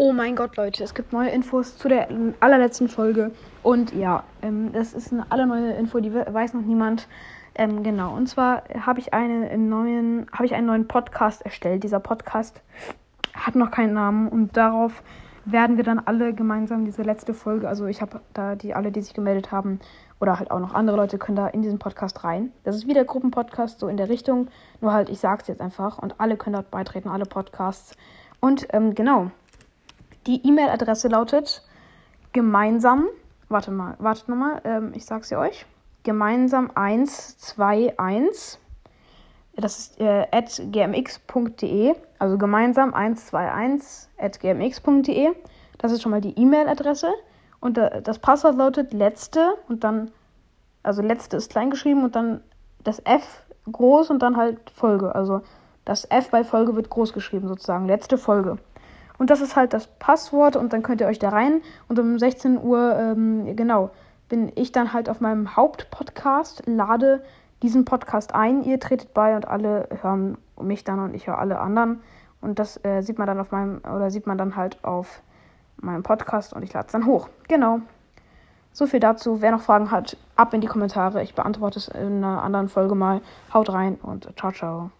Oh mein Gott, Leute, es gibt neue Infos zu der allerletzten Folge. Und ja, ähm, das ist eine alle neue Info, die weiß noch niemand. Ähm, genau, und zwar habe ich, einen neuen, hab ich einen neuen Podcast erstellt. Dieser Podcast hat noch keinen Namen und darauf werden wir dann alle gemeinsam diese letzte Folge, also ich habe da die alle, die sich gemeldet haben, oder halt auch noch andere Leute können da in diesen Podcast rein. Das ist wieder Gruppenpodcast, so in der Richtung. Nur halt, ich sag's jetzt einfach und alle können dort beitreten, alle Podcasts. Und ähm, genau, die E-Mail-Adresse lautet gemeinsam, warte mal, wartet nochmal, ähm, ich sag's ja euch, gemeinsam 121, das ist äh, at gmx.de, also gemeinsam 121 at gmx.de, das ist schon mal die E-Mail-Adresse und das Passwort lautet letzte und dann, also letzte ist klein geschrieben und dann das F groß und dann halt Folge, also das F bei Folge wird groß geschrieben sozusagen, letzte Folge. Und das ist halt das Passwort und dann könnt ihr euch da rein. Und um 16 Uhr, ähm, genau, bin ich dann halt auf meinem Hauptpodcast, lade diesen Podcast ein. Ihr tretet bei und alle hören mich dann und ich höre alle anderen. Und das äh, sieht man dann auf meinem, oder sieht man dann halt auf meinem Podcast und ich lade es dann hoch. Genau. So viel dazu. Wer noch Fragen hat, ab in die Kommentare. Ich beantworte es in einer anderen Folge mal. Haut rein und ciao, ciao.